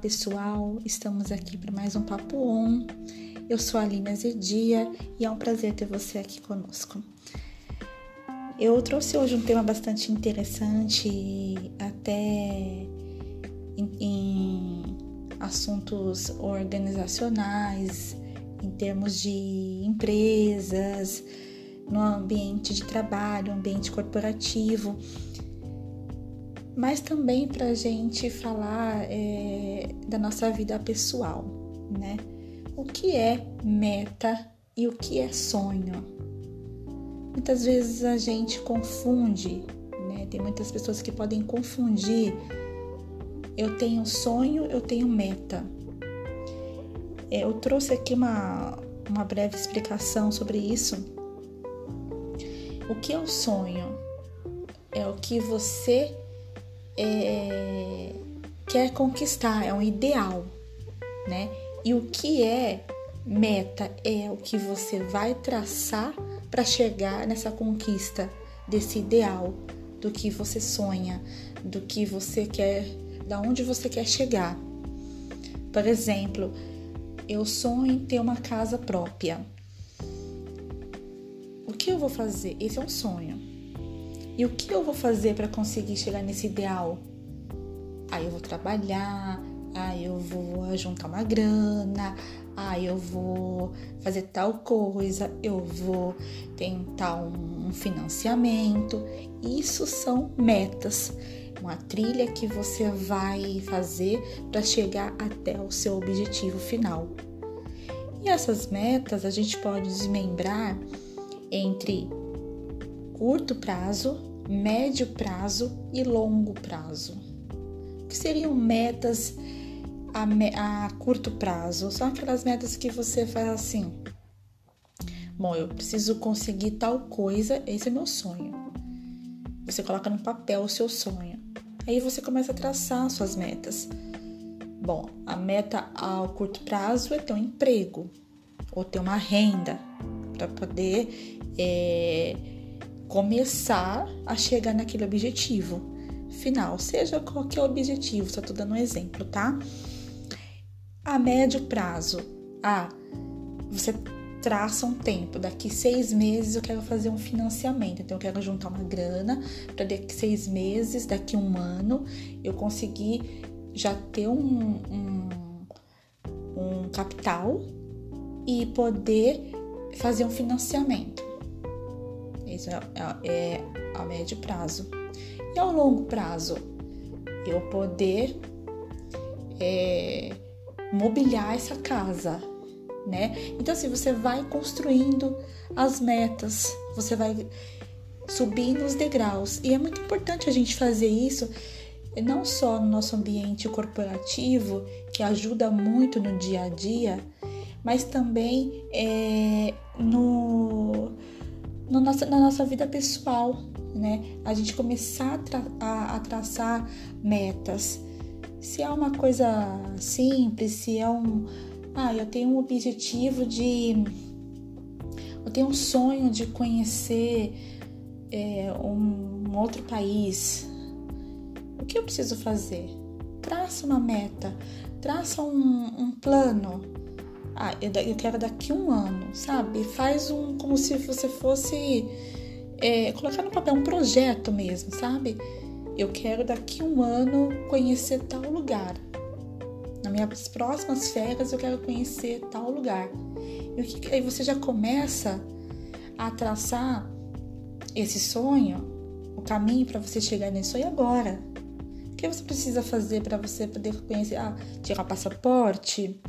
pessoal, estamos aqui para mais um Papo On. Eu sou a Aline Azedia e é um prazer ter você aqui conosco. Eu trouxe hoje um tema bastante interessante, até em, em assuntos organizacionais, em termos de empresas, no ambiente de trabalho, ambiente corporativo mas também para a gente falar é, da nossa vida pessoal, né? O que é meta e o que é sonho? Muitas vezes a gente confunde, né? Tem muitas pessoas que podem confundir. Eu tenho sonho, eu tenho meta. É, eu trouxe aqui uma, uma breve explicação sobre isso. O que é o sonho? É o que você é, quer conquistar, é um ideal, né? E o que é meta é o que você vai traçar para chegar nessa conquista desse ideal, do que você sonha, do que você quer, da onde você quer chegar. Por exemplo, eu sonho em ter uma casa própria. O que eu vou fazer? Esse é um sonho. E o que eu vou fazer para conseguir chegar nesse ideal? Aí eu vou trabalhar, aí eu vou juntar uma grana, aí eu vou fazer tal coisa, eu vou tentar um financiamento. Isso são metas, uma trilha que você vai fazer para chegar até o seu objetivo final. E essas metas a gente pode desmembrar entre curto prazo, médio prazo e longo prazo. Que seriam metas a, me, a curto prazo? São aquelas metas que você faz assim: bom, eu preciso conseguir tal coisa, esse é meu sonho. Você coloca no papel o seu sonho. Aí você começa a traçar suas metas. Bom, a meta ao curto prazo é ter um emprego ou ter uma renda para poder é, começar a chegar naquele objetivo final, seja qualquer objetivo, só tô dando um exemplo, tá? A médio prazo, ah, você traça um tempo, daqui seis meses eu quero fazer um financiamento, então eu quero juntar uma grana para daqui seis meses, daqui um ano, eu conseguir já ter um, um, um capital e poder fazer um financiamento. Isso é, é, é a médio prazo. E ao longo prazo, eu poder é, mobiliar essa casa, né? Então, assim, você vai construindo as metas, você vai subindo os degraus. E é muito importante a gente fazer isso não só no nosso ambiente corporativo, que ajuda muito no dia a dia, mas também é, no no na nossa vida pessoal, né? A gente começar a, tra a, a traçar metas. Se é uma coisa simples, se é um. Ah, eu tenho um objetivo de. Eu tenho um sonho de conhecer é, um outro país. O que eu preciso fazer? Traça uma meta, traça um, um plano ah, eu quero daqui um ano, sabe? Faz um como se você fosse é, colocar no papel um projeto mesmo, sabe? Eu quero daqui um ano conhecer tal lugar. Nas minhas próximas férias eu quero conhecer tal lugar. E aí você já começa a traçar esse sonho, o caminho para você chegar nesse sonho agora. O que você precisa fazer para você poder conhecer? Ah, tirar passaporte,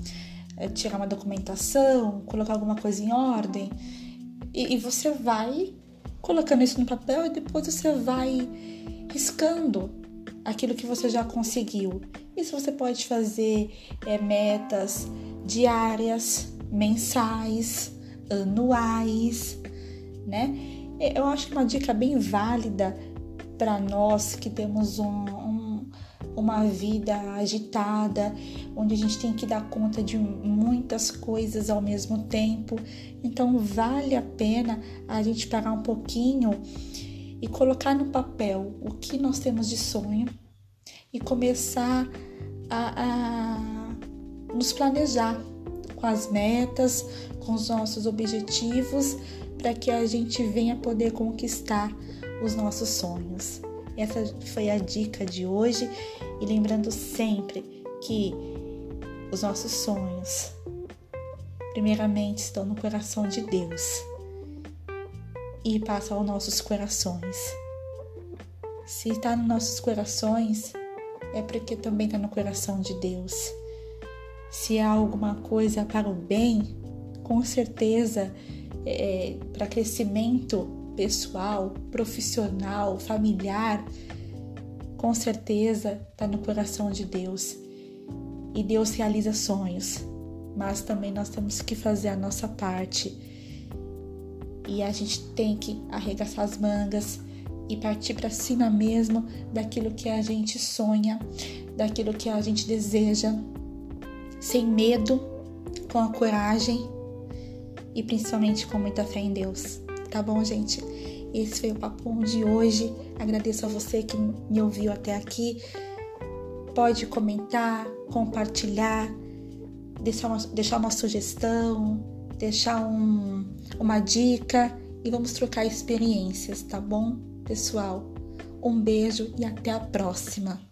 é, tirar uma documentação, colocar alguma coisa em ordem. E, e, você vai colocando isso no papel e depois você vai riscando aquilo que você já conseguiu. Isso você pode fazer é, metas diárias, mensais, anuais, né? Eu acho que uma dica bem válida para nós que temos um, uma vida agitada, onde a gente tem que dar conta de muitas coisas ao mesmo tempo. Então, vale a pena a gente parar um pouquinho e colocar no papel o que nós temos de sonho e começar a, a nos planejar com as metas, com os nossos objetivos, para que a gente venha poder conquistar os nossos sonhos. Essa foi a dica de hoje e lembrando sempre que os nossos sonhos, primeiramente, estão no coração de Deus e passam aos nossos corações. Se está nos nossos corações, é porque também está no coração de Deus. Se há alguma coisa para o bem, com certeza, é, para crescimento pessoal, profissional, familiar, com certeza está no coração de Deus. E Deus realiza sonhos, mas também nós temos que fazer a nossa parte. E a gente tem que arregaçar as mangas, e partir para cima mesmo daquilo que a gente sonha, daquilo que a gente deseja, sem medo, com a coragem e principalmente com muita fé em Deus. Tá bom, gente? Esse foi o papo de hoje. Agradeço a você que me ouviu até aqui. Pode comentar, compartilhar, deixar uma, deixar uma sugestão, deixar um, uma dica e vamos trocar experiências, tá bom? pessoal. Um beijo e até a próxima!